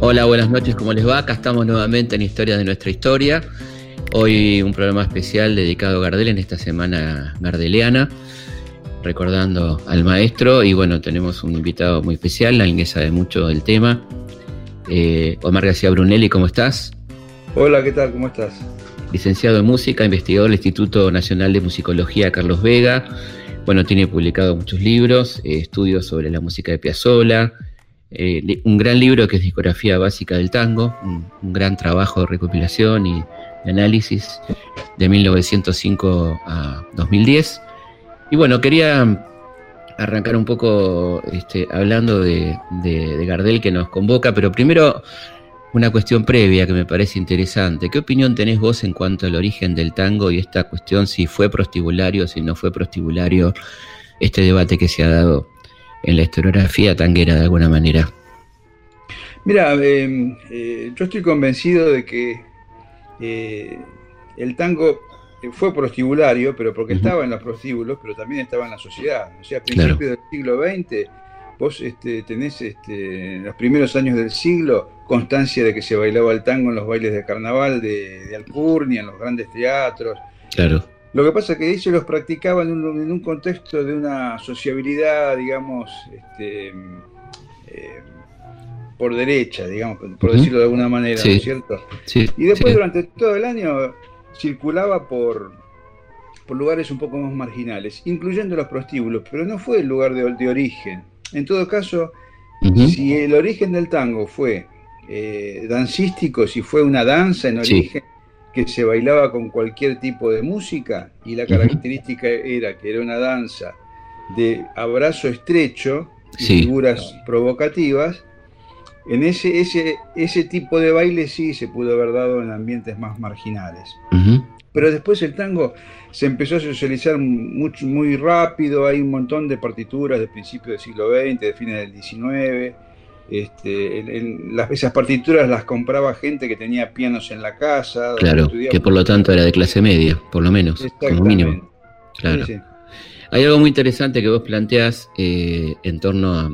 Hola, buenas noches, ¿cómo les va? Acá estamos nuevamente en Historia de nuestra historia. Hoy un programa especial dedicado a Gardel en esta semana gardeliana, recordando al maestro. Y bueno, tenemos un invitado muy especial, alguien que sabe mucho del tema. Eh, Omar García Brunelli, ¿cómo estás? Hola, ¿qué tal? ¿Cómo estás? Licenciado en Música, investigador del Instituto Nacional de Musicología Carlos Vega. Bueno, tiene publicado muchos libros, eh, estudios sobre la música de Piazzolla, eh, un gran libro que es Discografía Básica del Tango, un, gran trabajo de recopilación y análisis de 1905 a 2010. Y bueno, quería arrancar un poco este, hablando de, Gardel que nos convoca, pero primero una cuestión previa que me parece interesante. ¿Qué opinión tenés vos en cuanto al origen del tango y esta cuestión si fue prostibulario, si no fue prostibulario, este debate que se ha dado en la historiografía tanguera de alguna manera? Mira, em, eh, yo estoy convencido de que eh, el tango fue prostibulario, pero porque estaba en los prostíbulos, pero también estaba en la sociedad. O sea, a principios del siglo XX, vos este, tenés este, en los primeros años del siglo constancia de que se bailaba el tango en los bailes de carnaval de, de Alcurnia, en los grandes teatros. Claro. Lo que pasa es que ellos los practicaban en un, contexto de una sociabilidad, digamos, este, eh, por derecha, digamos, por decirlo de alguna manera, ¿no es cierto? Sí, y después durante todo el año circulaba por, por lugares un poco más marginales, incluyendo los prostíbulos, pero no fue el lugar de, origen. En todo caso, si el origen del tango fue eh, dancístico, si fue una danza en origen, que se bailaba con cualquier tipo de música y la característica era que era una danza de abrazo estrecho, figuras provocativas, en ese, ese, ese tipo de baile sí se pudo haber dado en ambientes más marginales. Pero después el tango se empezó a socializar mucho, muy rápido, hay un montón de partituras de principios del siglo XX, de fines del XIX, este, las, esas partituras las compraba gente que tenía pianos en la casa. Claro, que por lo tanto era de clase media, por lo menos, como mínimo. Claro. Hay algo muy interesante que vos planteás eh, en torno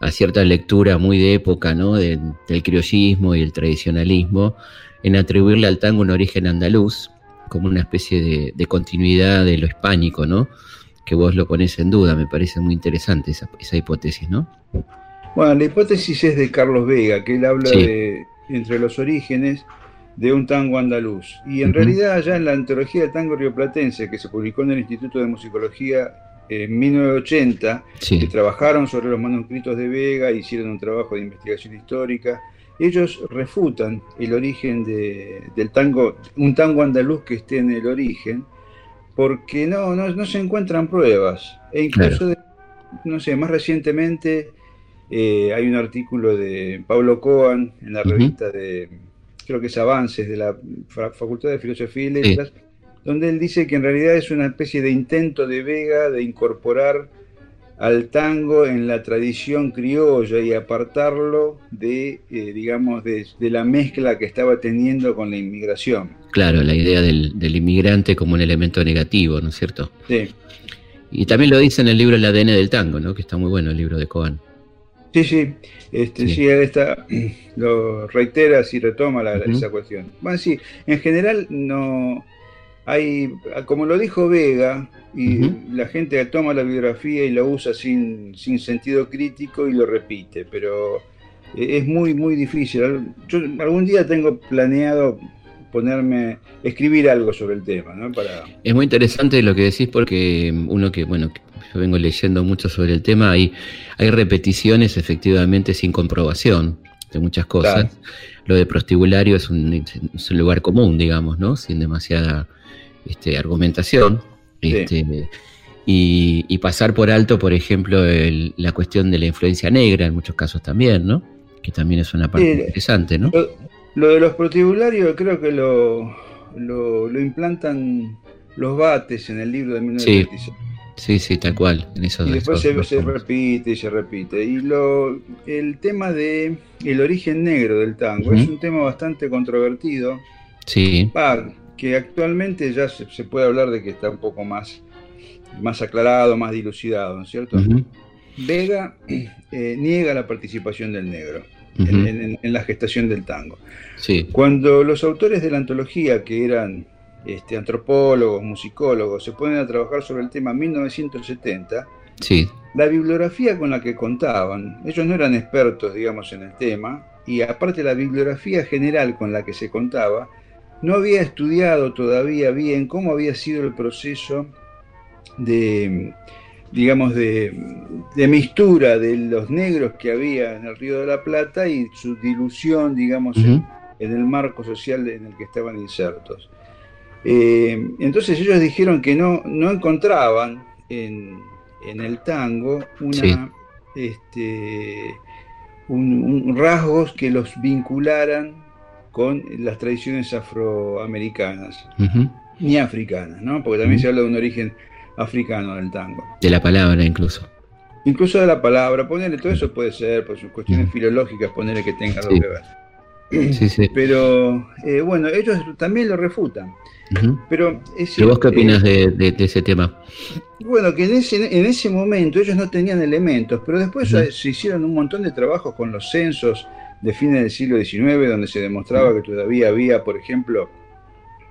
a, cierta lectura muy de época, ¿no? del criollismo y el tradicionalismo, en atribuirle al tango un origen andaluz, como una especie de, de continuidad de lo hispánico, ¿no? Que vos lo pones en duda, me parece muy interesante esa, esa hipótesis, ¿no? Bueno, la hipótesis es de Carlos Vega, que él habla de entre los orígenes de un tango andaluz. Y en realidad ya en la antología de tango rioplatense que se publicó en el Instituto de Musicología en 1980, que trabajaron sobre los manuscritos de Vega, hicieron un trabajo de investigación histórica, ellos refutan el origen del tango, un tango andaluz que esté en el origen, porque no, no, se encuentran pruebas. E incluso, no sé, más recientemente eh, hay un artículo de Pablo Coan en la revista de, creo que es Avances, de la Facultad de Filosofía y Letras, donde él dice que en realidad es una especie de intento de Vega de incorporar al tango en la tradición criolla y apartarlo de, eh, digamos, de, la mezcla que estaba teniendo con la inmigración. Claro, la idea del, del, inmigrante como un elemento negativo, ¿no es cierto? Sí. Y también lo dice en el libro El ADN del tango, ¿no? Que está muy bueno el libro de Coan. Sí, sí, este, sí. él está, lo reitera y retoma esa cuestión. Bueno, sí, en general no hay, como lo dicho Vega, y la gente toma la biografía y lo usa sin, sin sentido crítico y lo repite, pero e, es muy, muy difícil. Yo algún día tengo planeado ponerme, escribir algo sobre el tema, ¿no? Para... Es muy interesante lo que decís porque uno que, bueno, yo vengo leyendo mucho sobre el tema, hay, hay repeticiones efectivamente sin comprobación de muchas cosas. Lo de prostibulario es un, lugar común, digamos, ¿no? Sin demasiada este, argumentación. Este, y, pasar por alto, por ejemplo, la cuestión de la influencia negra en muchos casos también, ¿no? Que también es una parte interesante, ¿no? Lo, de los prostibularios creo que lo, lo, implantan los bates en el libro de 1926. Sí, sí, tal cual. y después se, repite y se repite. Y lo, el tema de el origen negro del tango es un tema bastante controvertido. Sí. Que actualmente ya se, puede hablar de que está un poco más, más aclarado, más dilucidado, ¿no es cierto? Vega eh, niega la participación del negro en, la gestación del tango. Sí. Cuando los autores de la antología, que eran este, antropólogos, musicólogos, se ponen a trabajar sobre el tema en 1970, sí. la bibliografía con la que contaban, ellos no eran expertos, digamos, en el tema, y aparte la bibliografía general con la que se contaba, no había estudiado todavía bien cómo había sido el proceso de, digamos, de, de, mistura de los negros que había en el Río de la Plata y su dilución, digamos, en, el marco social en el que estaban insertos. Eh, entonces ellos dijeron que no, no encontraban en, en el tango una, este, un, rasgos que los vincularan con las tradiciones afroamericanas, ni africanas, ¿no? Porque también se habla de un origen africano del tango. De la palabra incluso. Incluso de la palabra, ponerle todo eso puede ser, por sus cuestiones filológicas, ponerle que tenga algo que ver. Sí, sí. Pero eh, bueno, ellos también lo refutan. Pero vos qué opinas eh, de, ese tema? Bueno, que en ese, en ese momento ellos no tenían elementos, pero después se hicieron un montón de trabajos con los censos de fines del siglo XIX, donde se demostraba que todavía había, por ejemplo,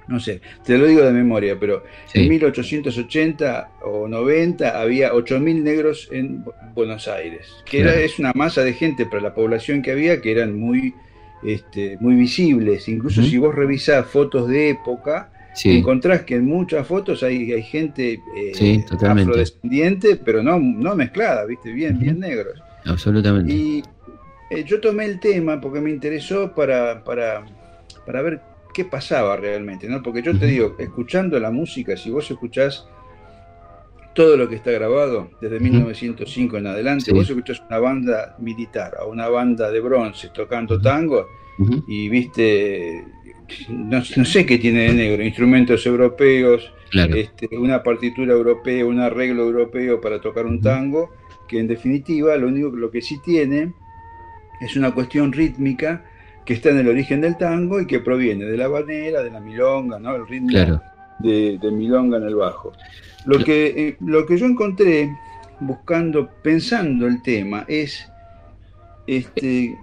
no sé, te lo digo de memoria, pero en 1880 o 90 había 8.000 negros en Buenos Aires, que era, es una masa de gente para la población que había que eran muy, este, muy visibles. Incluso si vos revisás fotos de época, encontrás que en muchas fotos hay, hay gente eh, afrodescendiente, pero no, no mezclada, ¿viste? Bien, bien negros. Absolutamente. Y eh, yo tomé el tema porque me interesó para, para, para ver qué pasaba realmente, ¿no? Porque yo te digo, escuchando la música, si vos escuchás todo lo que está grabado desde 1905 en adelante, vos escuchás una banda militar o una banda de bronce tocando tango y viste no, sé qué tiene de negro, instrumentos europeos, este, una partitura europea, un arreglo europeo para tocar un tango, que en definitiva lo único lo que sí tiene es una cuestión rítmica que está en el origen del tango y que proviene de la banera, de la milonga, ¿no? el ritmo de, milonga en el bajo. Lo que, eh, lo que yo encontré buscando, pensando el tema, es, este,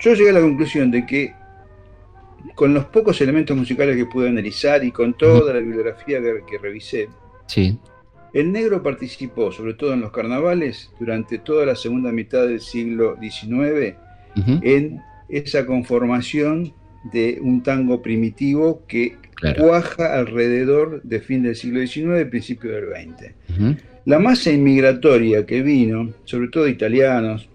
yo llegué a la conclusión de que con los pocos elementos musicales que pude analizar y con toda la bibliografía que, revisé, el negro participó, sobre todo en los carnavales, durante toda la segunda mitad del siglo XIX, en esa conformación de un tango primitivo que cuaja alrededor de fin del siglo XIX, principio del XX. La masa inmigratoria que vino, sobre todo italianos,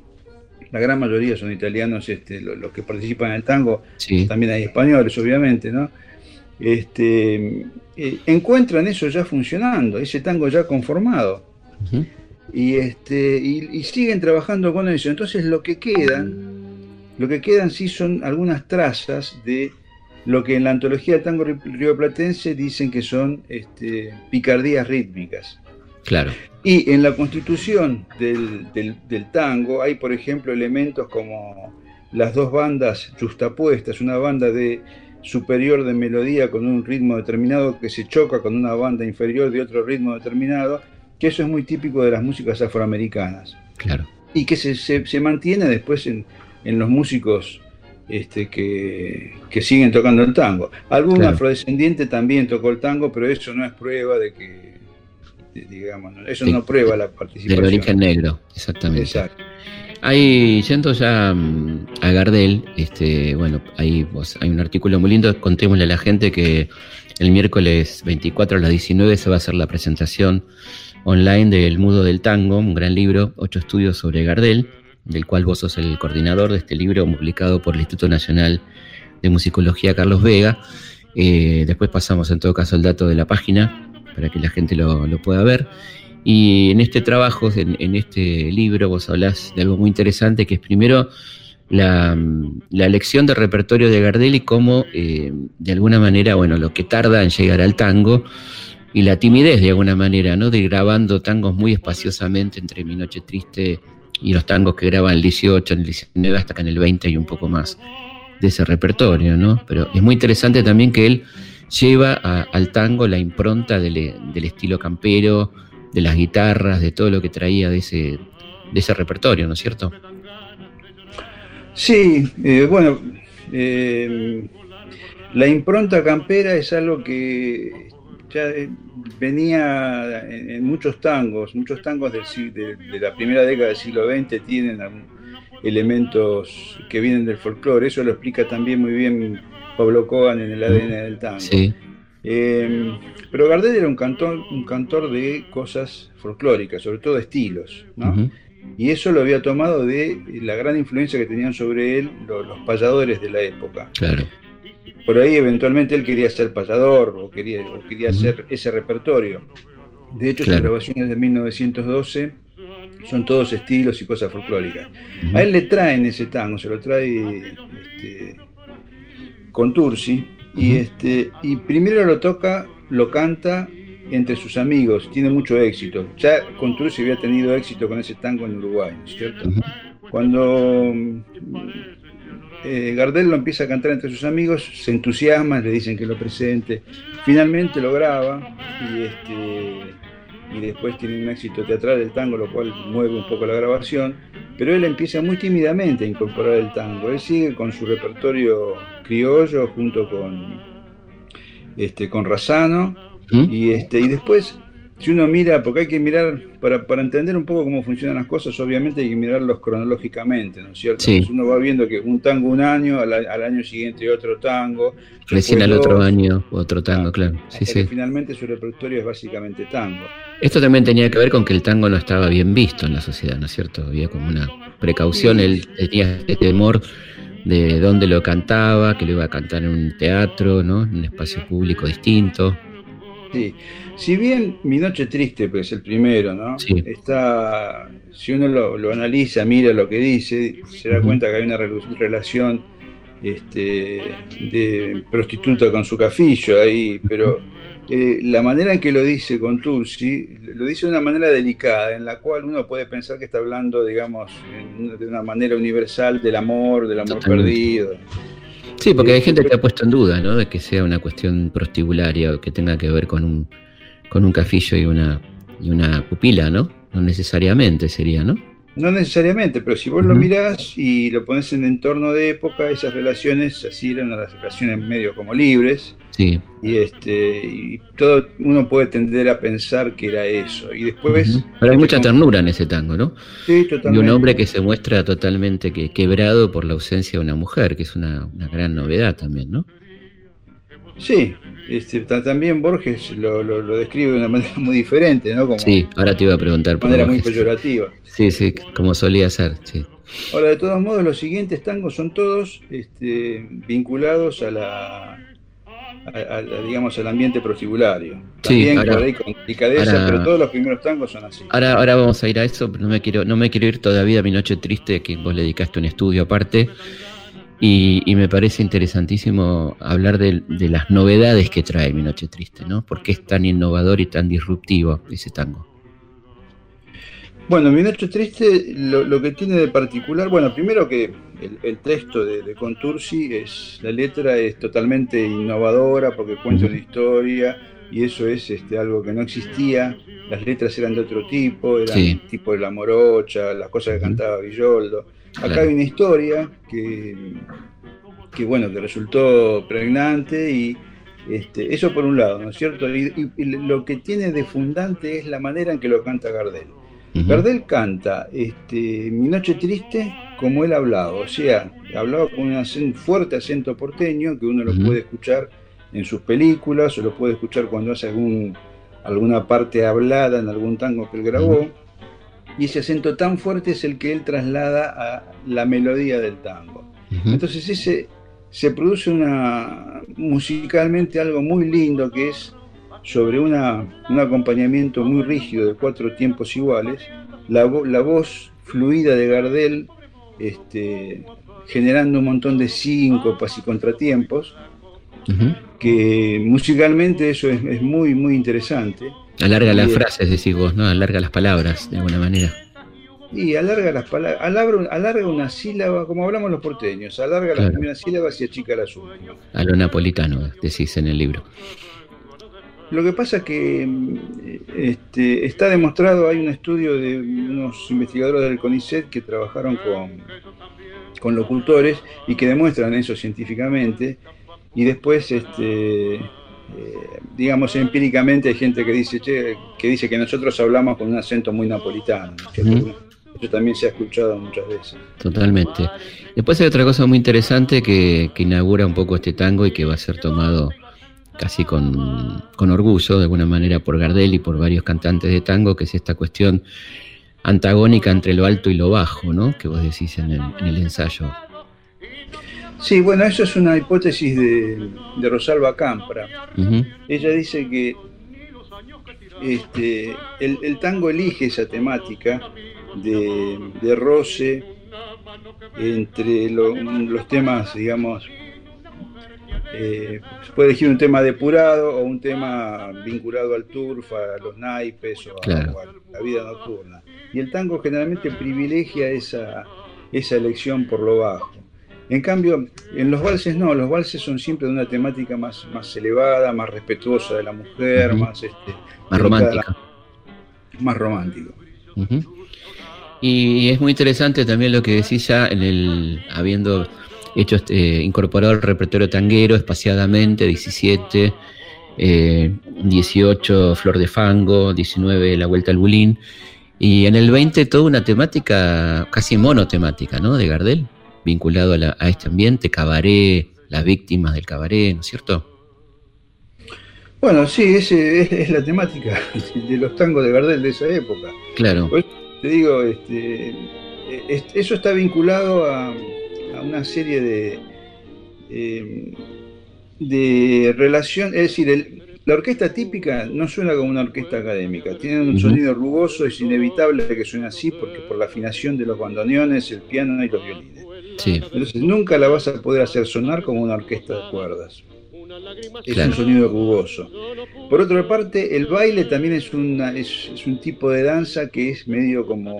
la gran mayoría son italianos este, los, que participan en el tango, también hay españoles, obviamente, ¿no? Este, eh, encuentran eso ya funcionando, ese tango ya conformado. y, este, y, siguen trabajando con eso. Entonces lo que quedan, lo que quedan sí son algunas trazas de lo que en la antología del tango rioplatense dicen que son este, picardías rítmicas. Claro. Y en la constitución del, tango hay, por ejemplo, elementos como las dos bandas justapuestas, una banda de superior de melodía con un ritmo determinado que se choca con una banda inferior de otro ritmo determinado, que eso es muy típico de las músicas afroamericanas. Claro. Y que se, mantiene después en, los músicos este, que, siguen tocando el tango. Algún afrodescendiente también tocó el tango, pero eso no es prueba de que digamos, eso no prueba la participación. Del origen negro, exactamente. Exacto. Hay, yendo ya mm, a Gardel, este, bueno, hay, hay un artículo muy lindo, contémosle a la gente que el miércoles 24 a las 19 se va a hacer la presentación online del Mudo del Tango, un gran libro, ocho estudios sobre Gardel, del cual vos sos el coordinador de este libro publicado por el Instituto Nacional de Musicología Carlos Vega. Eh, después pasamos en todo caso el dato de la página para que la gente lo, pueda ver. Y en este trabajo, en, este libro, vos hablás de algo muy interesante, que es primero la, elección de repertorio de Gardel y cómo, eh, de alguna manera, bueno, lo que tarda en llegar al tango y la timidez, de alguna manera, ¿no? De grabando tangos muy espaciosamente entre Mi Noche Triste y los tangos que graban el 18, en el 19, hasta que en el 20 y un poco más de ese repertorio, ¿no? Pero es muy interesante también que él lleva al tango la impronta del, estilo campero, de las guitarras, de todo lo que traía de ese, ese repertorio, ¿no es cierto? Sí, eh, bueno, eh, la impronta campera es algo que ya eh, venía en, muchos tangos, muchos tangos de, la primera década del siglo XX tienen elementos que vienen del folclore, eso lo explica también muy bien Pablo Cohen en el ADN del tango. Sí. pero Gardel era un cantor, un cantor de cosas folclóricas, sobre todo de estilos, ¿no? Y eso lo había tomado de la gran influencia que tenían sobre él los, payadores de la época. Claro. Por ahí eventualmente él quería ser payador o quería, quería hacer ese repertorio. De hecho, sus grabaciones de 1912 son todos estilos y cosas folclóricas. A él le traen ese tango, se lo trae este, con Tursi, y, este, y primero lo toca, lo canta entre sus amigos, tiene mucho éxito. Ya con Trujillo había tenido éxito con ese tango en Uruguay, ¿cierto? Cuando eh, Gardel lo empieza a cantar entre sus amigos, se entusiasma, le dicen que lo presente, finalmente lo graba y, este, y después tiene un éxito teatral el tango, lo cual mueve un poco la grabación, pero él empieza muy tímidamente a incorporar el tango, él sigue con su repertorio criollo junto con, este, con Razano, ¿Mm? Y, este, y después, si uno mira, porque hay que mirar, para, para, entender un poco cómo funcionan las cosas, obviamente hay que mirarlos cronológicamente, ¿no es cierto? uno va viendo que un tango un año, al, año siguiente otro tango. Recién al otro año otro tango, claro. Sí, sí. Finalmente su repertorio es básicamente tango. Esto también tenía que ver con que el tango no estaba bien visto en la sociedad, ¿no es cierto? Había como una precaución, él tenía este temor de dónde lo cantaba, que lo iba a cantar en un teatro, ¿no? En un espacio público distinto. Sí. Si bien Mi Noche Triste, pues el primero, ¿no? Está, si uno lo, analiza, mira lo que dice, se da cuenta que hay una relación este, de prostituta con su cafillo ahí, pero eh, la manera en que lo dice con Tulsi, lo dice de una manera delicada, en la cual uno puede pensar que está hablando, digamos, de una manera universal del amor, del amor perdido. Sí, porque hay gente que ha puesto en duda, ¿no? De que sea una cuestión prostibularia o que tenga que ver con un, con un cafillo y una, y una pupila, ¿no? No necesariamente sería, ¿no? No necesariamente, pero si vos lo mirás y lo pones en entorno de época, esas relaciones así eran las relaciones medio como libres. Sí. Y este y todo uno puede tender a pensar que era eso. Y después. Pero hay mucha ternura en ese tango, ¿no? Sí, totalmente. Y un hombre que se muestra totalmente que, quebrado por la ausencia de una mujer, que es una, una gran novedad también, ¿no? Sí, este, también Borges lo, lo, describe de una manera muy diferente, ¿no? Como, sí, ahora te iba a preguntar. De manera muy peyorativa. Sí, sí, como solía ser, sí. Ahora, de todos modos, los siguientes tangos son todos este, vinculados a la, digamos, al ambiente prostibulario. También sí, ahora, con delicadeza, pero todos los primeros tangos son así. Ahora, ahora vamos a ir a eso, pero no me quiero, no me quiero ir todavía a mi noche triste, que vos le dedicaste un estudio aparte. Y, me parece interesantísimo hablar de, las novedades que trae Mi Noche Triste, ¿no? ¿Por qué es tan innovador y tan disruptivo ese tango? Bueno, Mi Noche Triste lo, que tiene de particular, bueno, primero que el, texto de, Contursi es, la letra es totalmente innovadora porque cuenta una historia y eso es este, algo que no existía. Las letras eran de otro tipo, eran tipo de la morocha, las cosas que cantaba Villoldo Acá hay una historia que, que, bueno, que resultó pregnante y este, eso por un lado, ¿no es cierto? Y, lo que tiene de fundante es la manera en que lo canta Gardel. Gardel canta este, Mi Noche Triste como él hablaba, o sea, hablaba con un fuerte acento porteño que uno lo puede escuchar en sus películas o lo puede escuchar cuando hace algún, alguna parte hablada en algún tango que él grabó. Y ese acento tan fuerte es el que él traslada a la melodía del tango. Entonces ese se produce una musicalmente algo muy lindo que es sobre una, un acompañamiento muy rígido de cuatro tiempos iguales, la, la voz fluida de Gardel este, generando un montón de síncopas y contratiempos, que musicalmente eso es, es muy, muy interesante. Alarga las frases, decís vos, ¿no? Alarga las palabras, de alguna manera. Y alarga las palabras, alarga, una sílaba, como hablamos los porteños, alarga las la primera sílaba y achica la últimas. A lo napolitano, decís en el libro. Lo que pasa es que mm, este, está demostrado, hay un estudio de unos investigadores del CONICET que trabajaron con, con locultores y que demuestran eso científicamente. Y después, este, eh, digamos, empíricamente hay gente que dice, que dice que nosotros hablamos con un acento muy napolitano. Eso también se ha escuchado muchas veces. Totalmente. Después hay otra cosa muy interesante que, que inaugura un poco este tango y que va a ser tomado casi con, orgullo, de alguna manera, por Gardel y por varios cantantes de tango, que es esta cuestión antagónica entre lo alto y lo bajo, ¿no? Que vos decís en el, ensayo. Sí, bueno, eso es una hipótesis de, Rosalba Campra. Ella dice que este, el, tango elige esa temática de, de roce entre los temas, digamos, eh, se puede elegir un tema depurado o un tema vinculado al turf, a los naipes o, a, la vida nocturna. Y el tango generalmente privilegia esa, esa elección por lo bajo. En cambio, en los valses no, los valses son siempre de una temática más, más elevada, más respetuosa de la mujer, más, este, más romántica. Más romántico. Y es muy interesante también lo que decís ya en el habiendo hecho este, incorporado al repertorio tanguero espaciadamente, 17, 18 eh, Flor de Fango, 19 La Vuelta al Bulín, y en el 20 toda una temática casi monotemática, ¿no? De Gardel, vinculado a, este ambiente, cabaret, las víctimas del cabaret, ¿no es cierto? Bueno, sí, ese es, la temática de los tangos de Gardel de esa época. Claro. te digo, este, eso está vinculado a, una serie de, eh, de relación, es decir, la orquesta típica no suena como una orquesta académica, tiene un sonido rugoso, es inevitable que suene así porque por la afinación de los bandoneones, el piano y los violines. Entonces nunca la vas a poder hacer sonar como una orquesta de cuerdas. Es un sonido rugoso. Por otra parte, el baile también es, una, es un tipo de danza que es medio como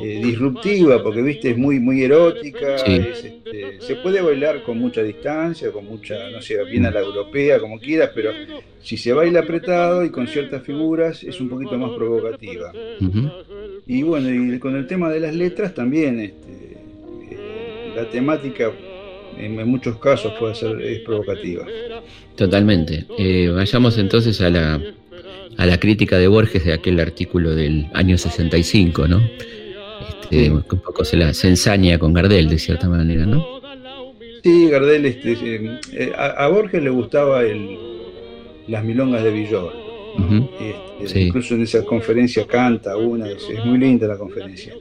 eh, disruptiva, porque viste, es muy, muy erótica, este, se puede bailar con mucha distancia, con mucha, no sé, bien a la europea, como quieras, pero si se baila apretado y con ciertas figuras es un poquito más provocativa. Y bueno, y con el tema de las letras también, este, eh, la temática en, muchos casos puede ser es provocativa. Totalmente. Eh, vayamos entonces a la, a la crítica de Borges de aquel artículo del año 65, ¿no? Un poco se, la, se ensaña con Gardel de cierta manera, ¿no? Sí, Gardel, este, eh, eh, a, Borges le gustaba el, las milongas de Villor. Este, incluso en esa conferencia canta una, es, muy linda la conferencia.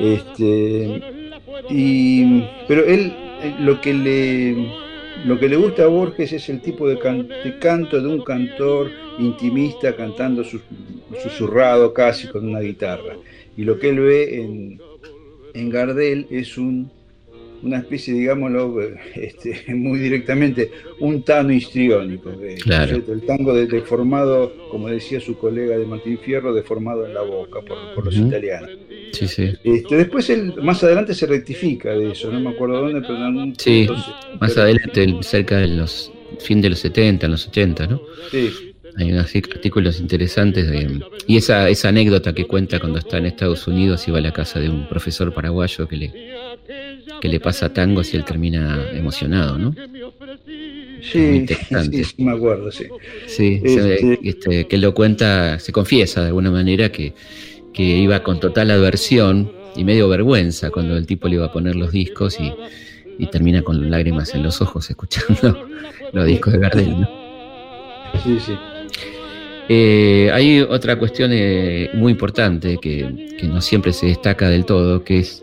Este, y, pero él eh, lo que le lo que le gusta a Borges es el tipo de, de canto de un cantor intimista cantando susurrado casi con una guitarra y lo que él ve en, en Gardel es un, una especie, digámoslo este, muy directamente, un tano histriónico. El tango deformado, como decía su colega de Martín Fierro, deformado en la boca por, los italianos. Sí, sí. Este, después él, más adelante se rectifica de eso, no me acuerdo dónde, pero en algún Sí, más adelante, cerca de los fin de los 70, en los 80, ¿no? Sí. Hay unos artículos interesantes de, y esa, esa anécdota que cuenta cuando está en Estados Unidos y va a la casa de un profesor paraguayo que le, que le pasa tangos y él termina emocionado, ¿no? Sí, sí, me acuerdo, sí. Sí, este, este, que lo cuenta, se confiesa de alguna manera que, que iba con total aversión y medio vergüenza cuando el tipo le iba a poner los discos y, y termina con lágrimas en los ojos escuchando los discos de Gardel, ¿no? Sí, sí. Eh, hay otra cuestión eh, muy importante que, no siempre se destaca del todo, que es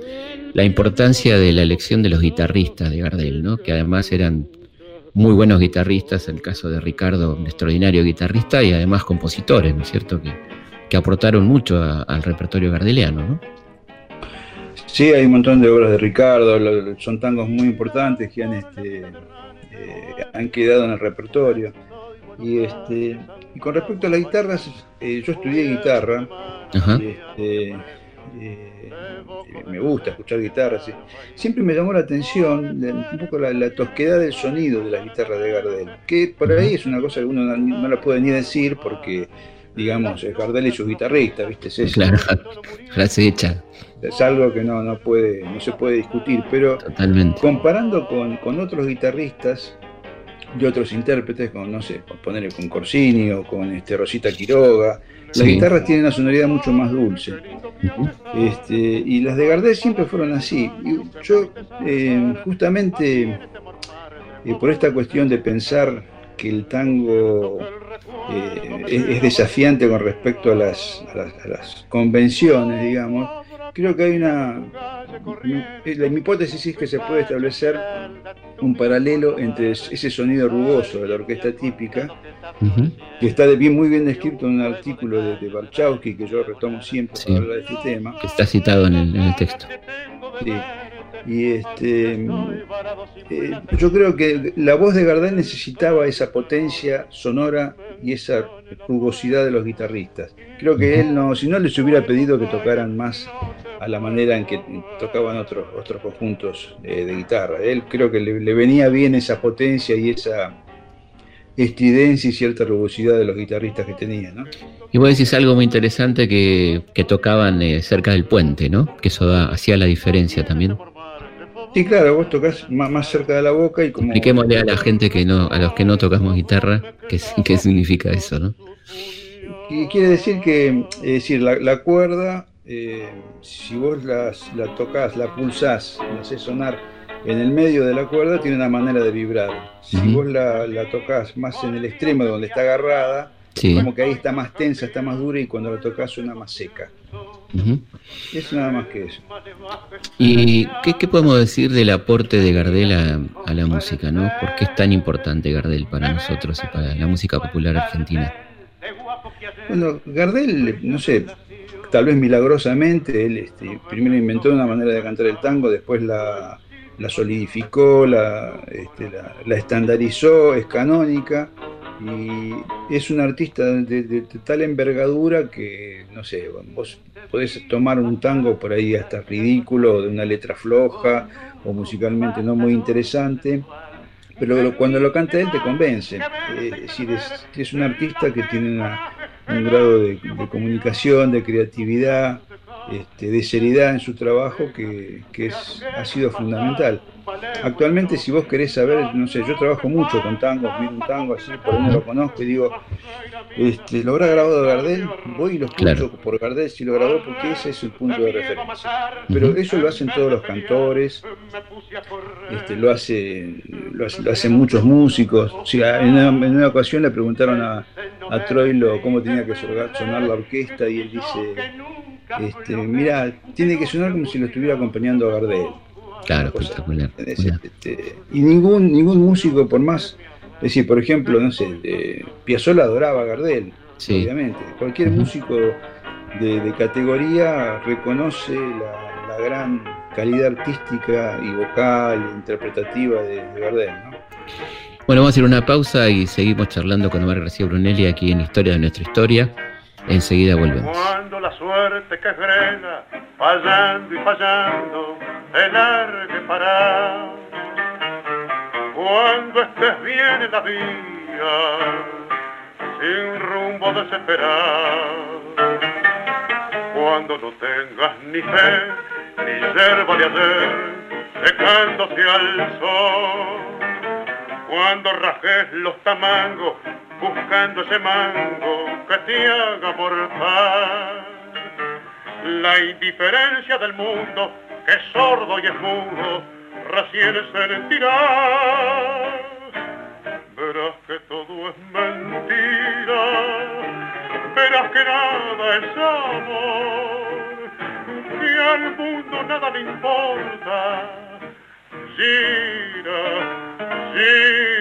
la importancia de la elección de los guitarristas de Gardel, ¿no? que además eran muy buenos guitarristas, el caso de Ricardo, un extraordinario guitarrista y además compositores, ¿no es cierto?, que, que aportaron mucho al repertorio gardeliano. ¿no? Sí, hay un montón de obras de Ricardo, son tangos muy importantes que han, este, eh, han quedado en el repertorio. Y este y con respecto a las guitarras, eh, yo estudié guitarra. Este, eh, me gusta escuchar guitarras. Siempre me llamó la atención un poco la, tosquedad del sonido de la guitarra de Gardel, que por ahí es una cosa que uno no, la puede ni decir porque, digamos, Gardel es su guitarrista, ¿viste? Es claro, frase hecha. Es algo que no, no, puede, no se puede discutir, pero comparando con, con otros guitarristas, de otros intérpretes, con, no sé, ponerle con Corsini o con este, Rosita Quiroga. Las guitarras tienen una sonoridad mucho más dulce. este, y las de Gardel siempre fueron así. Y yo, eh, justamente, eh, por esta cuestión de pensar que el tango eh, es, desafiante con respecto a las, a las convenciones, digamos, creo que hay una... Mi, hipótesis es que se puede establecer un paralelo entre ese sonido rugoso de la orquesta típica, que está bien, muy bien descrito en un artículo de, de que yo retomo siempre para hablar de este tema. Que está citado en el, en el texto. Sí. Y este, eh, yo creo que la voz de Gardel necesitaba esa potencia sonora y esa rugosidad de los guitarristas. Creo que él no, si no les hubiera pedido que tocaran más a la manera en que tocaban otros, otros conjuntos eh, de guitarra. Él creo que le, venía bien esa potencia y esa estridencia y cierta rugosidad de los guitarristas que tenía, ¿no? Y vos decís algo muy interesante que, tocaban eh, cerca del puente, ¿no? Que eso hacía la diferencia también. Sí, claro, vos tocas más, cerca de la boca y como... Expliquémosle a la gente que no, a los que no tocamos guitarra, qué, qué significa eso, ¿no? Y quiere decir que, es decir, la, cuerda, eh, si vos las, la tocas, la pulsás, la haces sonar en el medio de la cuerda, tiene una manera de vibrar. Si vos la, la tocas más en el extremo donde está agarrada, como que ahí está más tensa, está más dura y cuando la tocas suena más seca. Es nada más que eso. ¿Y qué, podemos decir del aporte de Gardel a, la música? ¿no? ¿Por qué es tan importante Gardel para nosotros y para la música popular argentina? Bueno, Gardel, no sé, tal vez milagrosamente, él este, primero inventó una manera de cantar el tango, después la, solidificó, este, la, la, estandarizó, es canónica y es un artista de, tal envergadura que, no sé, vos podés tomar un tango por ahí hasta ridículo, de una letra floja o musicalmente no muy interesante, pero cuando lo canta él te convence. Eh, es decir, es, un artista que tiene un grado de, comunicación, de creatividad, este, de seriedad en su trabajo que, es, ha sido fundamental. Actualmente, si vos querés saber, no sé, yo trabajo mucho con tangos, miro un tango así, por ahí no lo conozco y digo, este, ¿lo habrá grabado Gardel? Voy y lo escucho por Gardel si lo grabó porque ese es el punto de referencia. Pero eso lo hacen todos los cantores, este, lo, hace, lo, hacen muchos músicos. O sea, en, una, ocasión le preguntaron a, a Troilo cómo tenía que sonar la orquesta y él dice, este, mira, tiene que sonar como si lo estuviera acompañando a Gardel. Claro, espectacular. Este, y ningún, ningún músico, por más, es decir, por ejemplo, no sé, eh, Piazzolla adoraba a Gardel, obviamente. Cualquier músico de, categoría reconoce la, gran calidad artística y vocal, interpretativa de, Gardel, ¿no? Bueno, vamos a hacer una pausa y seguimos charlando con Omar García Brunelli aquí en Historia de nuestra historia. Enseguida volvemos. La suerte que frena, fallando y fallando, te largue para. Cuando estés bien en la vía, sin rumbo desesperado. Cuando no tengas ni fe, ni yerba de ayer, secándose al sol. Cuando rajes los tamangos buscando ese mango que te haga mortal. La indiferencia del mundo, que es sordo y es mudo, recién sentirá. Verás que todo es mentira, verás que nada es amor, que al mundo nada le importa. Gira, gira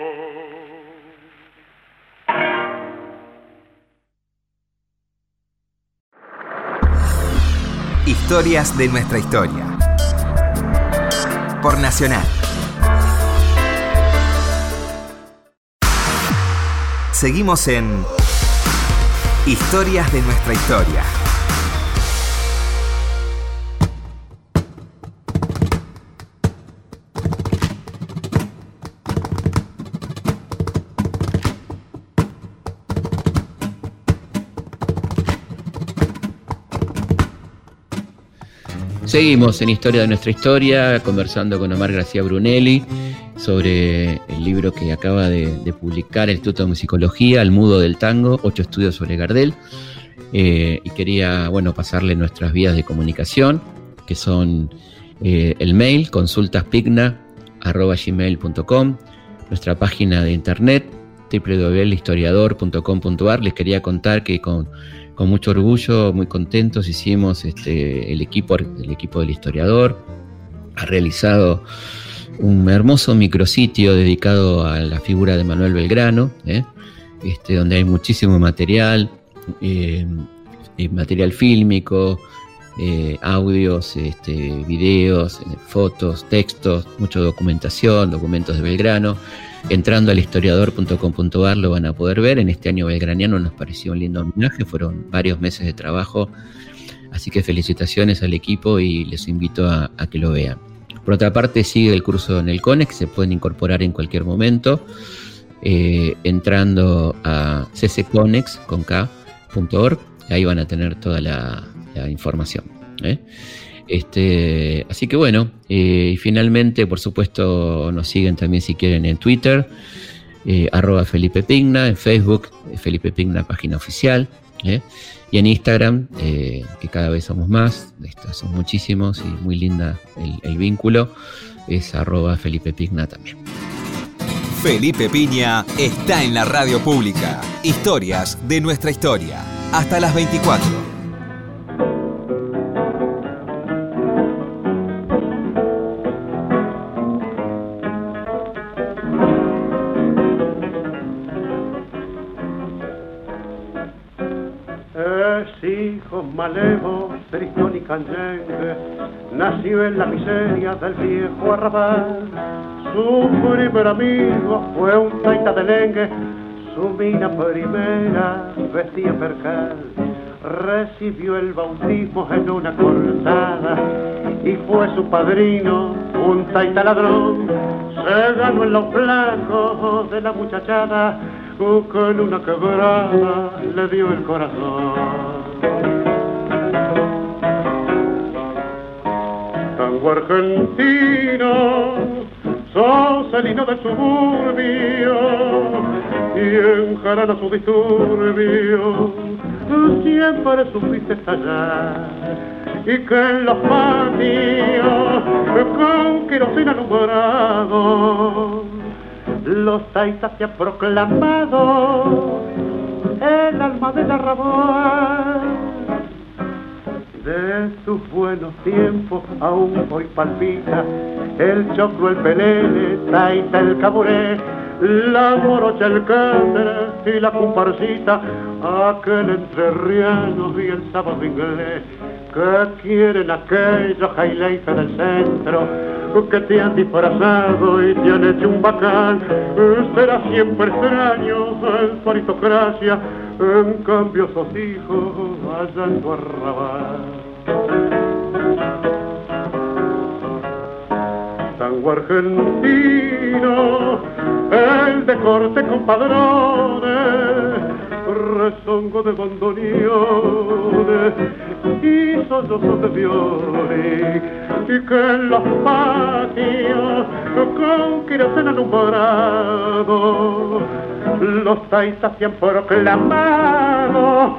Historias de nuestra historia. Por Nacional. Seguimos en Historias de nuestra historia. Seguimos en Historia de nuestra historia, conversando con Omar García Brunelli sobre el libro que acaba de, publicar el Instituto de Musicología, El Mudo del Tango, ocho estudios sobre Gardel. Eh, y quería, bueno, pasarle nuestras vías de comunicación, que son eh, el mail, consultaspigna.gmail.com, nuestra página de internet, www.historiador.com.ar. Les quería contar que con, mucho orgullo, muy contentos, hicimos este, el, equipo, el equipo del historiador, ha realizado un hermoso micrositio dedicado a la figura de Manuel Belgrano, ¿eh? este, donde hay muchísimo material, eh, eh, material fílmico, audios, este, videos, fotos, textos, mucha documentación, documentos de Belgrano. Entrando al historiador.com.ar lo van a poder ver. En este año belgraniano nos pareció un lindo homenaje, fueron varios meses de trabajo, así que felicitaciones al equipo y les invito a que lo vean. Por otra parte, sigue el curso en el CONEX, se pueden incorporar en cualquier momento, eh, entrando a ccconex.org, ahí van a tener toda la, información. ¿eh? Este, así que bueno, eh, y finalmente, por supuesto, nos siguen también si quieren en Twitter, arroba Felipe Pigna, en Facebook, Felipe Pigna, página oficial. Y en Instagram, eh, que cada vez somos más, son muchísimos y muy linda el, vínculo, es arroba Felipe Pigna también. Felipe Piña está en la radio pública. Historias de nuestra historia. Hasta las 24. Malevo, tristón y canyengue, nació en la miseria del viejo arrabal. Su primer amigo fue un taita de lengue, su mina primera vestía percal. Recibió el bautismo en una cortada y fue su padrino un taita ladrón. Se ganó en los blancos de la muchachada, con una quebrada le dio el corazón. Tango argentino, sos el hino del suburbio y enjarana su disturbio, siempre supiste estallar y que en los patios con querosina alumbrado los taitas se ha proclamado el alma de la rabón de sus buenos tiempos aún hoy palpita el choclo, el pelele, taita, el caburé, la morocha, el cáceres y la comparsita, aquel entrerriano y el sábado inglés, que quieren aquellos highlights del centro, que te han disfrazado y te han hecho un bacán, será siempre extraño su aristocracia, en cambio sos hijos allá en tu arrabal. tango argentino, el de corte con padrones, rezongo de bandoneones y sollozos de violín, y que en los patios con quirocen alumbrado los taitas se han proclamado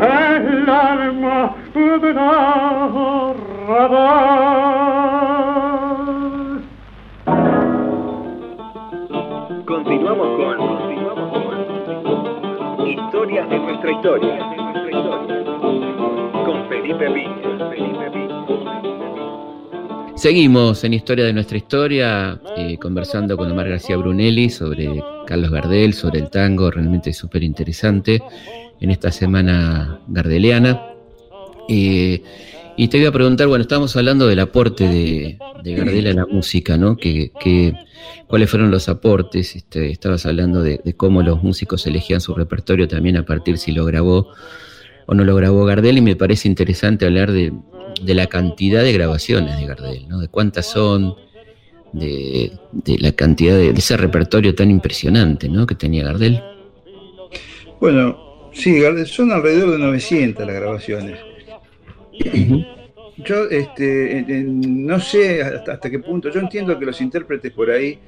el alma de narrador. Continuamos con, Historias de nuestra historia. Con Felipe Piña. Seguimos en Historia de nuestra historia, eh, conversando con Omar García Brunelli sobre Carlos Gardel, sobre el tango, realmente súper interesante en esta semana gardeliana. Eh, y te voy a preguntar, bueno, estábamos hablando del aporte de, Gardel a la música, ¿no? Que, cuáles fueron los aportes, este, estabas hablando de, cómo los músicos elegían su repertorio también a partir si lo grabó o no lo grabó Gardel y me parece interesante hablar de, la cantidad de grabaciones de Gardel, ¿no? de cuántas son, de, la cantidad de, ese repertorio tan impresionante ¿no? que tenía Gardel. Bueno, sí, son alrededor de 900 las grabaciones. Yo este, no sé hasta, qué punto, yo entiendo que los intérpretes por ahí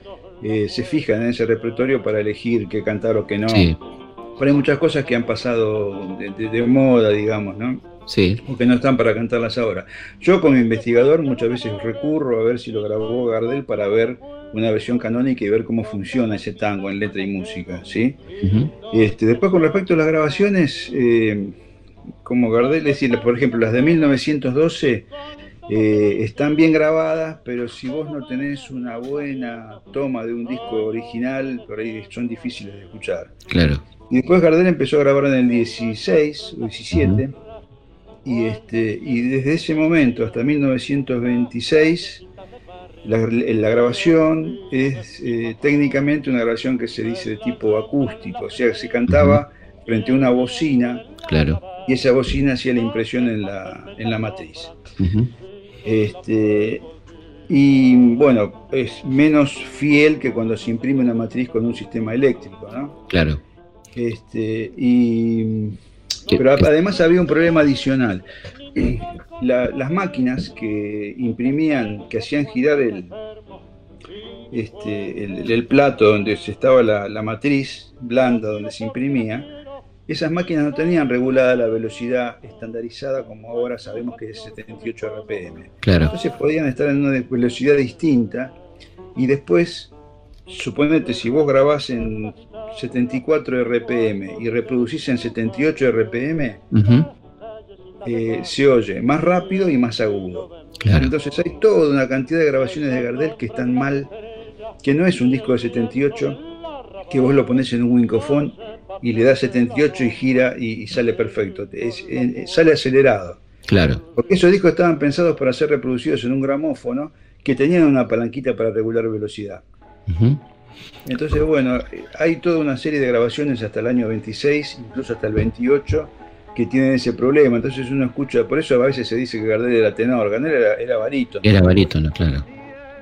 eh, se fijan en ese repertorio para elegir qué cantar o qué no. Pero hay muchas cosas que han pasado de, moda, digamos, ¿no? Sí. O que no están para cantarlas ahora. Yo como investigador muchas veces recurro a ver si lo grabó Gardel para ver una versión canónica y ver cómo funciona ese tango en letra y música, ¿sí? este, después con respecto a las grabaciones... Eh, como Gardel, decir, por ejemplo, las de 1912 eh, están bien grabadas, pero si vos no tenés una buena toma de un disco original, por ahí son difíciles de escuchar. Claro. Y después Gardel empezó a grabar en el 16 o 17, y, este, y desde ese momento hasta 1926, la, grabación es eh, técnicamente una grabación que se dice de tipo acústico, o sea, se cantaba frente a una bocina. Claro y esa bocina hacía la impresión en la, en la matriz. este, y bueno, es menos fiel que cuando se imprime una matriz con un sistema eléctrico, ¿no? Claro. Este, y, pero además había un problema adicional. las máquinas que imprimían, que hacían girar el, este, el, plato donde se estaba la, la matriz blanda, donde se imprimía, esas máquinas no tenían regulada la velocidad estandarizada como ahora sabemos que es 78 RPM. Claro. Entonces podían estar en una velocidad distinta y después, suponete, si vos grabás en 74 RPM y reproducís en 78 RPM, eh, se oye más rápido y más agudo. Entonces hay toda una cantidad de grabaciones de Gardel que están mal, que no es un disco de 78, que vos lo pones en un Wincofone y le da 78 y gira y, sale perfecto, sale acelerado. Claro. Porque esos discos estaban pensados para ser reproducidos en un gramófono que tenían una palanquita para regular velocidad. Entonces, bueno, hay toda una serie de grabaciones hasta el año 26, incluso hasta el 28, que tienen ese problema. Entonces uno escucha, por eso a veces se dice que Gardel era tenor, Gardel era, era barítono. Era barítono, claro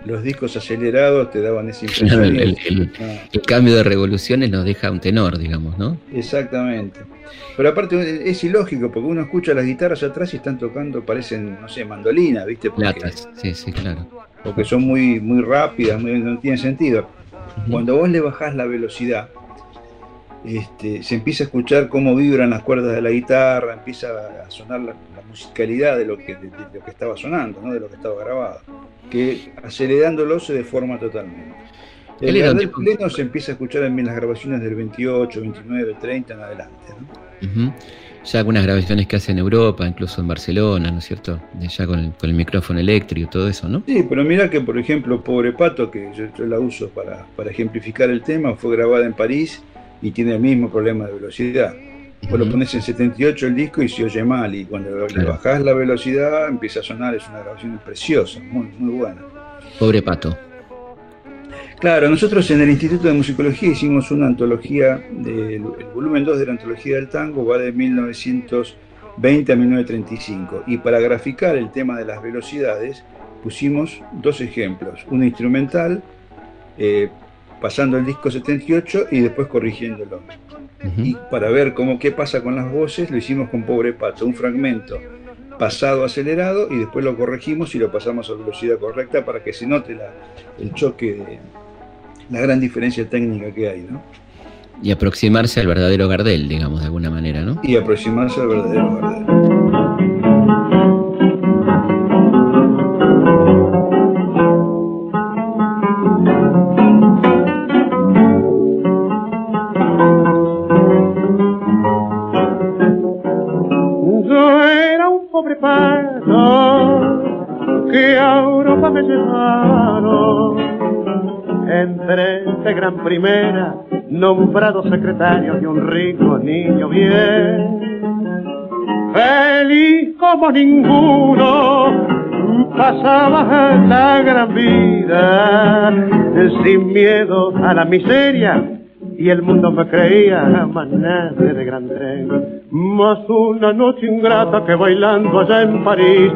los discos acelerados te daban esa impresión. Ah. el, cambio de revoluciones nos deja un tenor, digamos, ¿no? Exactamente. Pero aparte es ilógico, porque uno escucha las guitarras atrás y están tocando, parecen, no sé, mandolinas, ¿viste? Porque, sí, sí, claro. Porque son muy, muy rápidas, no tiene sentido. Cuando vos le bajás la velocidad, este, se empieza a escuchar cómo vibran las cuerdas de la guitarra, empieza a sonar la, musicalidad de lo, que, de, lo que estaba sonando, ¿no? de lo que estaba grabado que acelerándolo se deforma totalmente. El del pleno se empieza a escuchar en las grabaciones del 28, 29, 30 en adelante. ya algunas grabaciones que hace en Europa, incluso en Barcelona, ¿no es cierto? Ya con el, micrófono eléctrico y todo eso, ¿no? Sí, pero mira que, por ejemplo, Pobre Pato, que yo, la uso para, ejemplificar el tema, fue grabada en París y tiene el mismo problema de velocidad. Vos lo pones en 78 el disco y se oye mal, y cuando le bajás la velocidad empieza a sonar, es una grabación preciosa, muy, muy buena. Pobre Pato. Claro, nosotros en el Instituto de Musicología hicimos una antología, el volumen 2 de la antología del tango va de 1920 a 1935 y para graficar el tema de las velocidades pusimos dos ejemplos, un instrumental eh, pasando el disco 78 y después corrigiéndolo. Y para ver cómo qué pasa con las voces lo hicimos con Pobre Pato, un fragmento pasado acelerado y después lo corregimos y lo pasamos a velocidad correcta para que se note el choque de, la gran diferencia técnica que hay, ¿no? Y aproximarse al verdadero Gardel, digamos, de alguna manera, ¿no? Y aproximarse al verdadero Gardel. A Europa me llevaron entre este gran primera, nombrado secretario de un rico niño bien. Feliz como ninguno, pasaba la gran vida, sin miedo a la miseria, y el mundo me creía manera de gran tren. Más una noche ingrata que bailando allá en París,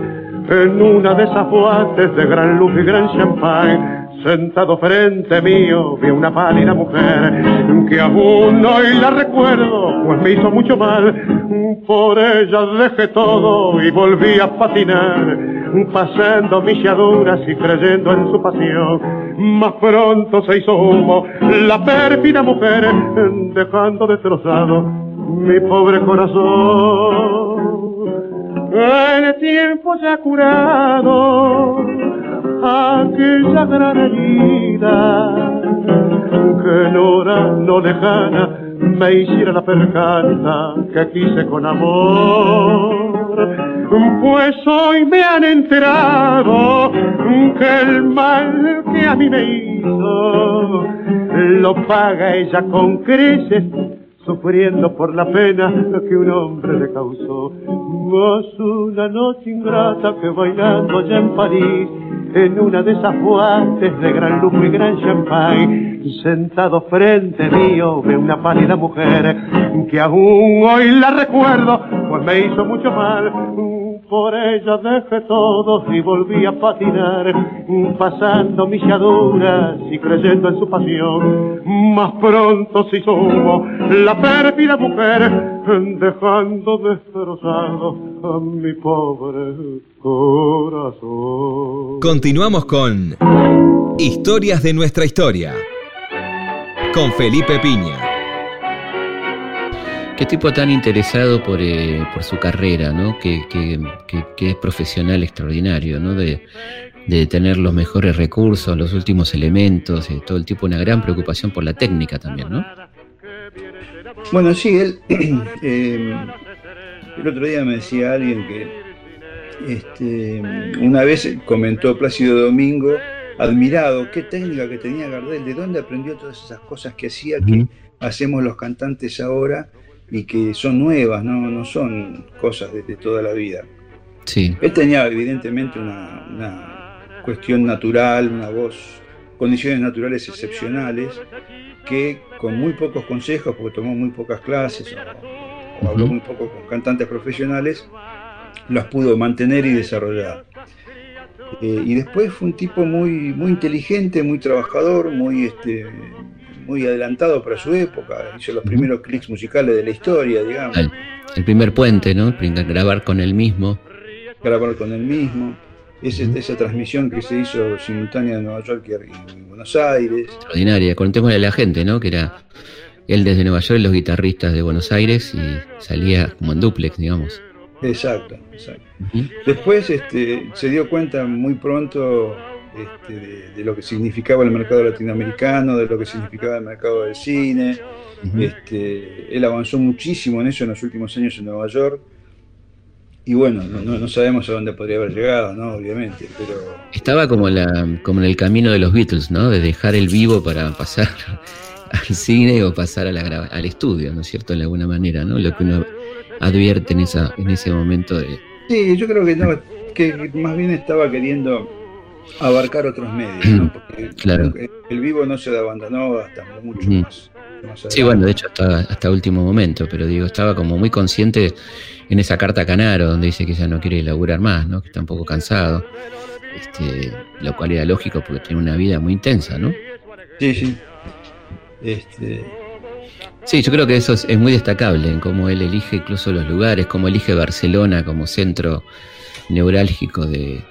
en una de esas boates de gran luz y gran champagne, Sentado frente mío vi una pálida mujer que aún hoy la recuerdo, pues me hizo mucho mal. Por ella dejé todo y volví a patinar, pasando milladuras y creyendo en su pasión. Más pronto se hizo humo la pérfida mujer, dejando destrozado mi pobre corazón. El tiempo ya curado aquella gran herida que en hora no lejana me hiciera la percanza que quise con amor. Pues hoy me han enterado que el mal que a mí me hizo lo paga ella con creces sufriendo por la pena que un hombre le causó. Más una noche ingrata que bailando allá en París en una de esas boates de gran lujo y gran champagne, sentado frente mío ve una pálida mujer que aún hoy la recuerdo, pues me hizo mucho mal. Por ella dejé todo y volví a patinar, pasando milladuras y creyendo en su pasión. Más pronto hizo humo la pérfida mujer, dejando destrozado a mi pobre corazón. Continuamos con Historias de nuestra historia. Con Felipe Piña. Qué tipo tan interesado por, eh, por su carrera, ¿no? Que, es profesional extraordinario, ¿no? De, tener los mejores recursos, los últimos elementos, eh, todo el tipo, una gran preocupación por la técnica también, ¿no? Bueno, sí, él, eh, el otro día me decía alguien que este, una vez comentó Plácido Domingo, admirado, qué técnica que tenía Gardel, de dónde aprendió todas esas cosas que hacía que hacemos los cantantes ahora y que son nuevas, no, no son cosas de, toda la vida. Sí. Él tenía evidentemente una, cuestión natural, una voz, condiciones naturales excepcionales, que con muy pocos consejos, porque tomó muy pocas clases o, habló muy poco con cantantes profesionales, las pudo mantener y desarrollar. Eh, y después fue un tipo muy, muy inteligente, muy trabajador, muy, este, muy adelantado para su época. Hizo los primeros clics musicales de la historia, digamos. El, primer puente, ¿no? Grabar con él mismo. Grabar con él mismo. Esa transmisión que se hizo simultánea en Nueva York y en Buenos Aires. Extraordinaria. Contémosle a la gente, ¿no? Que era él desde Nueva York los guitarristas de Buenos Aires y salía como en duplex, digamos. Exacto, exacto. Después este, se dio cuenta muy pronto este, de, lo que significaba el mercado latinoamericano, de lo que significaba el mercado del cine, este, él avanzó muchísimo en eso en los últimos años en Nueva York. Y bueno, no, sabemos a dónde podría haber llegado, ¿no? Obviamente, pero... Estaba como, la, como en el camino de los Beatles, ¿no? De dejar el vivo para pasar al cine o pasar a la, al estudio, ¿no es cierto? De alguna manera, ¿no? Lo que uno advierte en, esa, en ese momento de... Sí, yo creo que, no, que más bien estaba queriendo abarcar otros medios, ¿no? Porque claro. el vivo no se abandonó hasta mucho más. Sí, bueno, de hecho hasta, hasta último momento, pero digo, estaba como muy consciente en esa carta a Canaro, donde dice que ya no quiere laburar más, ¿no? que está un poco cansado, este, lo cual era lógico porque tiene una vida muy intensa, ¿no? Sí, sí. Este... Sí, yo creo que eso es, muy destacable en cómo él elige incluso los lugares, cómo elige Barcelona como centro neurálgico de,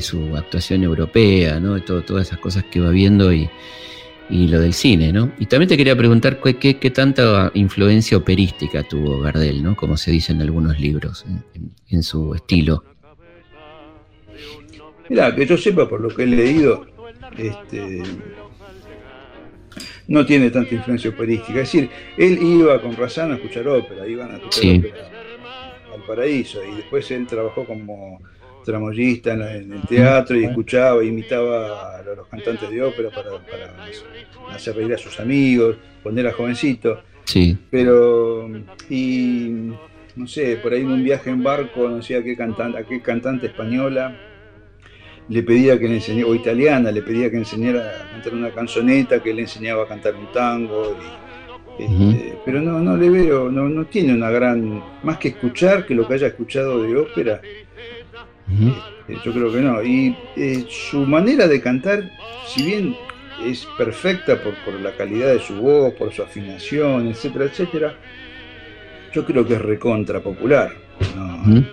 su actuación europea, ¿no? De todas esas cosas que va viendo y, y lo del cine, ¿no? Y también te quería preguntar qué, qué, tanta influencia operística tuvo Gardel, ¿no? Como se dice en algunos libros, en, su estilo. Mira, que yo sepa por lo que he leído, este, no tiene tanta influencia operística. Es decir, él iba con Razán a escuchar ópera, iban a escuchar ópera al paraíso, y después él trabajó como tramoyista en, el teatro y escuchaba, imitaba a los cantantes de ópera para, hacer reír a sus amigos, cuando era jovencito. Sí. Pero, y no sé, por ahí en un viaje en barco, no sé a qué cantante, a qué cantante española le pedía que le enseñara, o italiana, le pedía que enseñara a cantar una canzoneta, que le enseñaba a cantar un tango. Este, pero no, no le veo, no, no tiene una gran, más que escuchar que lo que haya escuchado de ópera, este, yo creo que no. Y eh, su manera de cantar, si bien es perfecta por, por, la calidad de su voz, por su afinación, etcétera, etcétera, yo creo que es recontra popular. No,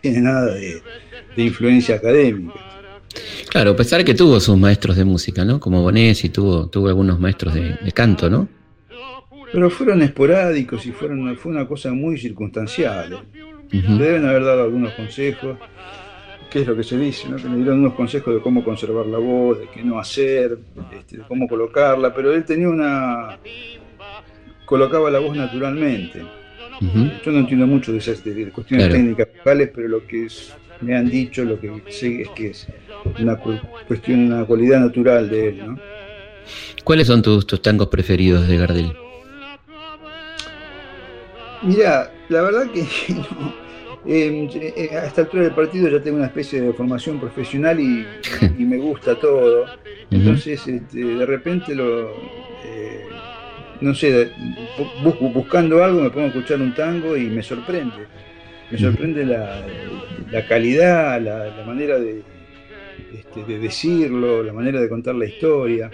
tiene nada de, influencia académica. Claro, a pesar de que tuvo sus maestros de música, ¿no? Como Bonesi tuvo, tuvo algunos maestros de, canto, ¿no? Pero fueron esporádicos y fueron, fue una cosa muy circunstancial. Le deben haber dado algunos consejos, qué es lo que se dice, ¿no? que le dieron unos consejos de cómo conservar la voz, de qué no hacer, este, de cómo colocarla, pero él tenía una... colocaba la voz naturalmente. Yo no entiendo mucho de esas cuestiones técnicas vocales, pero lo que me han dicho, lo que sé es que es una cuestión, una cualidad natural de él. ¿no? ¿Cuáles son tus, tus tangos preferidos de Gardel? Mira, la verdad que em, eh, a esta altura del partido ya tengo una especie de formación profesional y, me gusta todo. Entonces, este, de repente lo. Eh, no sé, buscando algo me pongo a escuchar un tango y me sorprende. Me sorprende la, calidad, la, manera de, este, de decirlo, la manera de contar la historia.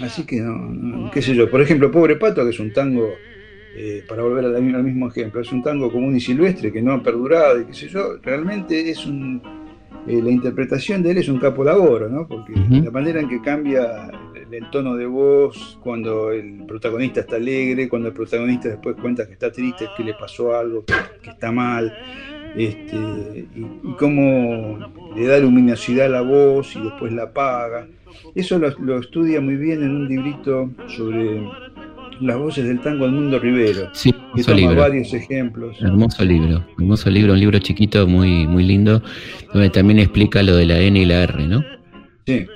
Así que, no, qué sé yo. Por ejemplo, Pobre Pato, que es un tango eh, para volver al, mismo ejemplo, es un tango común y silvestre que no ha perdurado y qué sé yo, realmente es un, eh, la interpretación de él es un capo laboro, ¿no? Porque la manera en que cambia el, tono de voz cuando el protagonista está alegre, cuando el protagonista después cuenta que está triste, que le pasó algo, que, está mal, este, y, cómo le da luminosidad a la voz y después la apaga. Eso lo estudia muy bien en un librito sobre las voces del tango del mundo Rivero. Sí, que toma libro. varios ejemplos. Hermoso libro, hermoso libro, un libro chiquito muy, muy lindo, donde también explica lo de la N y la R, ¿no? Sí.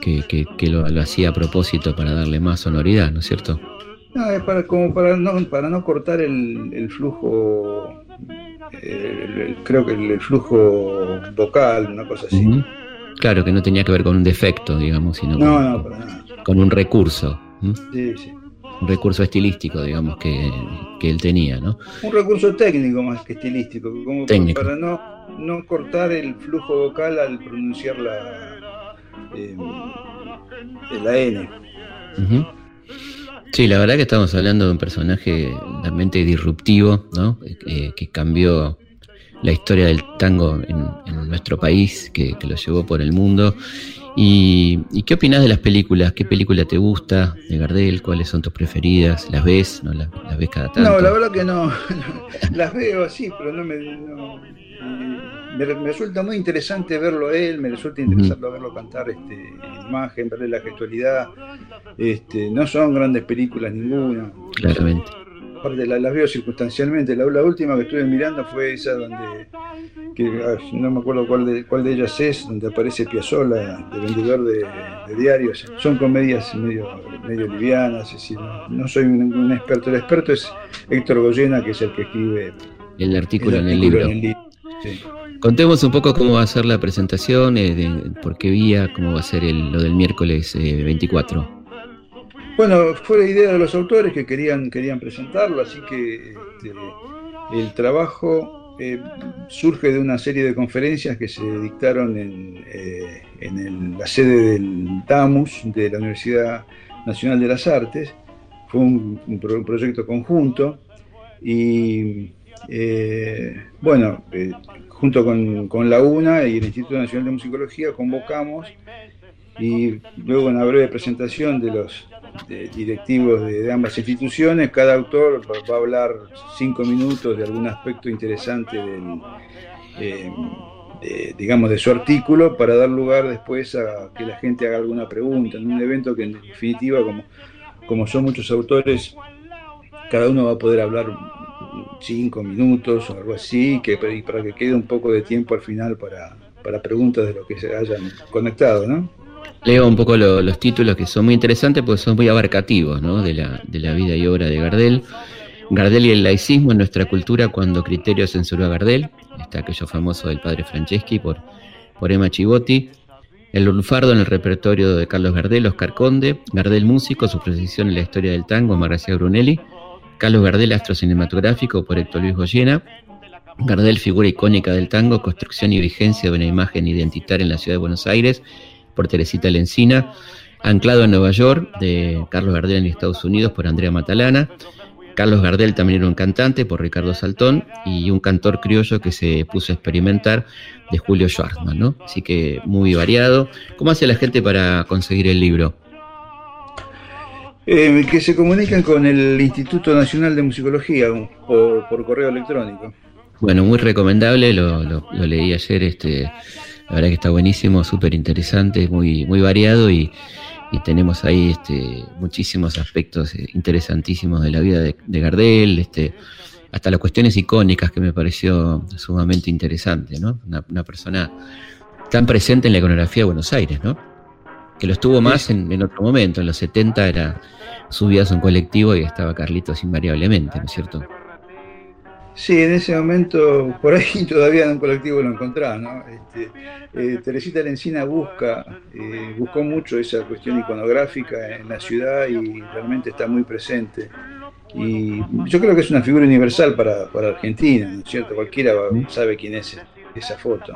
Que, lo, hacía a propósito para darle más sonoridad, ¿no es cierto? No, es para, como para no, para no cortar el, flujo, creo que el, flujo vocal, una cosa así. Claro, que no tenía que ver con un defecto, digamos, sino con, un recurso. Sí, sí recurso estilístico, digamos, que, él tenía, ¿no? Un recurso técnico más que estilístico, como para no, no cortar el flujo vocal al pronunciar la, eh, la N. Sí, la verdad que estamos hablando de un personaje realmente disruptivo, ¿no? Eh, que cambió la historia del tango en, nuestro país, que, lo llevó por el mundo. Y, qué opinas de las películas? ¿Qué película te gusta de Gardel? ¿Cuáles son tus preferidas? ¿Las ves? ¿No las, ves cada tanto? No, la verdad que no. las veo así, pero no me, me, resulta muy interesante verlo a él, me resulta interesante verlo cantar este, en imagen, verle la gestualidad. Este, no son grandes películas ninguna. Claramente aparte las veo circunstancialmente. La, última que estuve mirando fue esa donde, no me acuerdo cuál de, cuál de ellas es, donde aparece Piazzolla, de vendedor de, diarios. Son comedias medio, medio livianas, no, soy un, experto. El experto es Héctor Goyena, que es el que escribe el artículo, en, el libro. Contemos un poco cómo va a ser la presentación, eh, por qué vía, cómo va a ser lo del miércoles 24. Bueno, fue la idea de los autores que querían, querían presentarlo, así que este, el trabajo eh, surge de una serie de conferencias que se dictaron en, eh, la sede del DAMUS, de la Universidad Nacional de las Artes. Fue un, proyecto conjunto y eh, bueno, junto con, con, la UNA y el Instituto Nacional de Musicología convocamos y luego en una breve presentación de los directivos de, ambas instituciones, cada autor va, a hablar cinco minutos de algún aspecto interesante del, eh, digamos, de su artículo para dar lugar después a que la gente haga alguna pregunta en un evento que en definitiva, como, como son muchos autores, cada uno va a poder hablar cinco minutos o algo así, que, para que quede un poco de tiempo al final para, para preguntas de lo que se hayan conectado, ¿no? Leo un poco los títulos que son muy interesantes porque son muy abarcativos ¿no? de, la, vida y obra de Gardel. Gardel y el laicismo en nuestra cultura cuando Criterio censuró a Gardel. Está aquello famoso del padre Franceschi por, por Emma Chivotti. El lunfardo en el repertorio de Carlos Gardel, Oscar Conde. Gardel músico, su precisión en la historia del tango, Margarita Brunelli. Carlos Gardel, astro cinematográfico por Héctor Luis Goyena. Gardel, figura icónica del tango, construcción y vigencia de una imagen identitaria en la ciudad de Buenos Aires por Teresita Lencina, Anclado en Nueva York, de Carlos Gardel en Estados Unidos, por Andrea Matalana. Carlos Gardel también era un cantante, por Ricardo Saltón, y un cantor criollo que se puso a experimentar, de Julio Schwarzman, ¿no? Así que muy variado. ¿Cómo hace la gente para conseguir el libro? Eh, que se comunican con el Instituto Nacional de Musicología por, correo electrónico. Bueno, muy recomendable, lo, lo leí ayer, este, la verdad que está buenísimo, súper interesante, muy, muy variado y, tenemos ahí este, muchísimos aspectos eh, interesantísimos de la vida de, Gardel, este, hasta las cuestiones icónicas que me pareció sumamente interesante, ¿no? Una, persona tan presente en la iconografía de Buenos Aires, ¿no? Que lo estuvo más en, en otro momento, en los 70 era subías a un colectivo y estaba Carlitos invariablemente, ¿no es cierto? Sí, en ese momento, por ahí todavía en un colectivo lo encontraba, ¿no? Este, eh, Teresita Lencina busca, eh, buscó mucho esa cuestión iconográfica en la ciudad y realmente está muy presente. Y yo creo que es una figura universal para, Argentina, ¿no es cierto? Cualquiera sabe quién es esa foto.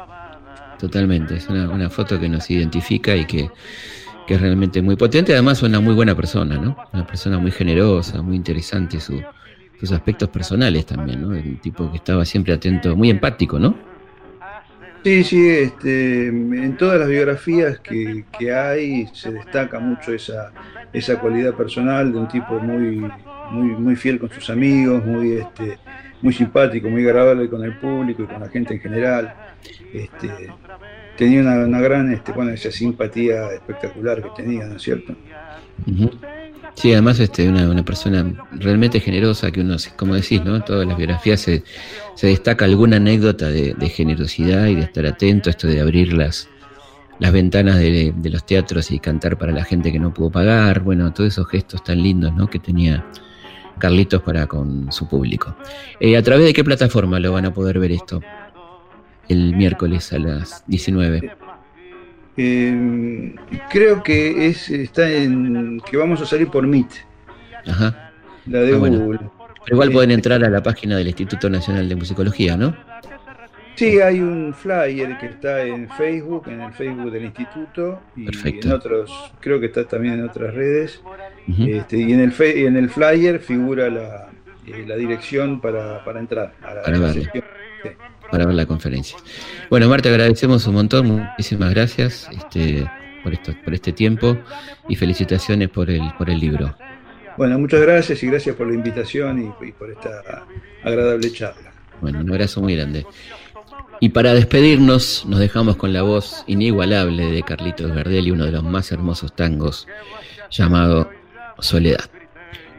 Totalmente, es una, foto que nos identifica y que, que es realmente muy potente, además una muy buena persona, ¿no? Una persona muy generosa, muy interesante su sus aspectos personales también, ¿no? El tipo que estaba siempre atento, muy empático, ¿no? Sí, sí, este, en todas las biografías que, hay se destaca mucho esa, esa cualidad personal de un tipo muy, muy, muy fiel con sus amigos, muy, este, muy simpático, muy agradable con el público y con la gente en general. Este, tenía una, gran, este, bueno, esa simpatía espectacular que tenía, ¿no es cierto? Sí, además este, una, una persona realmente generosa, que uno, como decís, ¿no? Todas las biografías se, se destaca alguna anécdota de, generosidad y de estar atento, esto de abrir las, las ventanas de, los teatros y cantar para la gente que no pudo pagar, bueno, todos esos gestos tan lindos, ¿no? Que tenía Carlitos para con su público. Eh, ¿A través de qué plataforma lo van a poder ver esto? El miércoles a las 19. Eh, creo que es está en que vamos a salir por Meet. Ajá. La de ah, Google. igual pueden entrar a la página del Instituto Nacional de Musicología, ¿no? Sí, hay un flyer que está en Facebook, en el Facebook del instituto y en otros, creo que está también en otras redes. este, y en el en el flyer figura la, eh, la dirección para, para entrar a la, para para ver la conferencia. Bueno, Marta, agradecemos un montón, muchísimas gracias este, por, esto, por este tiempo y felicitaciones por el, por el libro. Bueno, muchas gracias y gracias por la invitación y, por esta agradable charla. Bueno, un abrazo muy grande. Y para despedirnos, nos dejamos con la voz inigualable de Carlitos Verdelli, uno de los más hermosos tangos, llamado Soledad.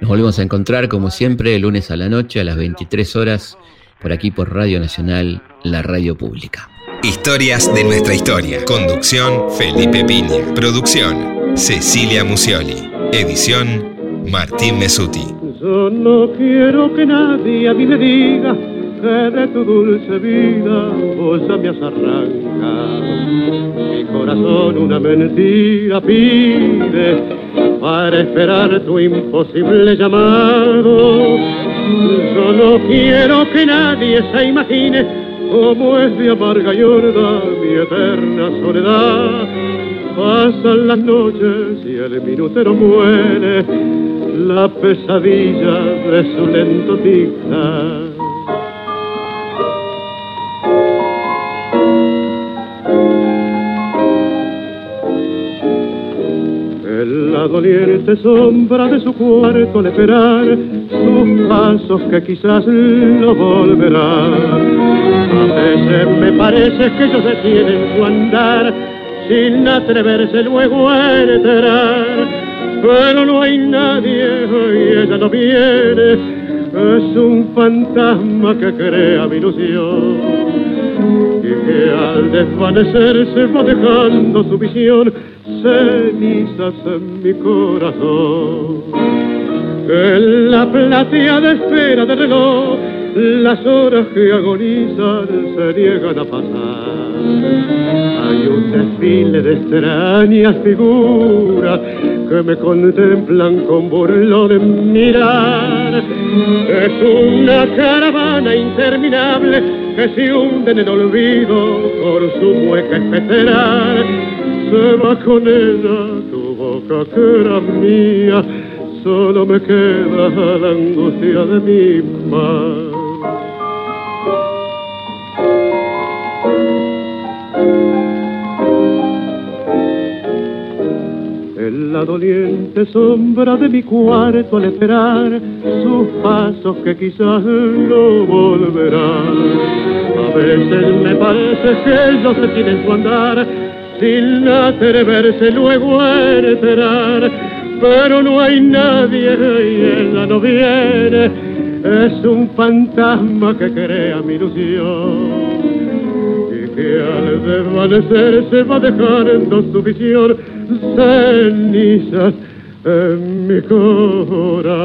Nos volvemos a encontrar, como siempre, el lunes a la noche a las 23 horas, por aquí por Radio Nacional, la radio pública. Historias de nuestra historia. Conducción, Felipe Piña. Producción, Cecilia Musioli. Edición, Martín Mesuti. Yo no quiero que nadie a mí me diga de tu dulce vida vos me has arrancado. Mi corazón una mentira pide para esperar tu imposible llamado. Yo no quiero que nadie se imagine cómo es de amarga y mi eterna soledad. Pasan las noches y el minutero muere la pesadilla de su lento tic doliente sombra de su cuarto al esperar sus pasos que quizás no volverán. A veces me parece que ellos detienen su andar sin atreverse luego a entrar pero no hay nadie y ella no viene, es un fantasma que crea mi ilusión y que al desvanecerse va dejando su visión cenizas en mi corazón. En la platea de espera del reloj, las horas que agonizan se niegan a pasar. Hay un desfile de extrañas figuras que me contemplan con burlón mirar. Es una caravana interminable que se hunde en el olvido por su mueca especeral. Se va con ella tu boca que era mía, solo me queda la angustia de mi mar. En la doliente sombra de mi cuarto al esperar sus pasos que quizás no volverán. A veces me parece que ellos se tienen su andar sin atreverse luego a enterar. Pero no hay nadie y ella no viene, es un fantasma que crea mi ilusión que al desvanecer se va dejando su visión cenizas en mi corazón.